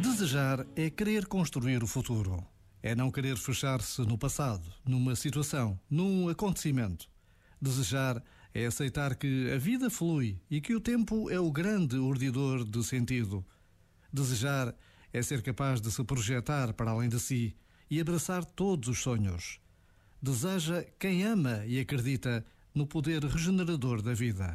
Desejar é querer construir o futuro. É não querer fechar-se no passado, numa situação, num acontecimento. Desejar é aceitar que a vida flui e que o tempo é o grande urdidor de sentido. Desejar é ser capaz de se projetar para além de si e abraçar todos os sonhos. Deseja quem ama e acredita no poder regenerador da vida.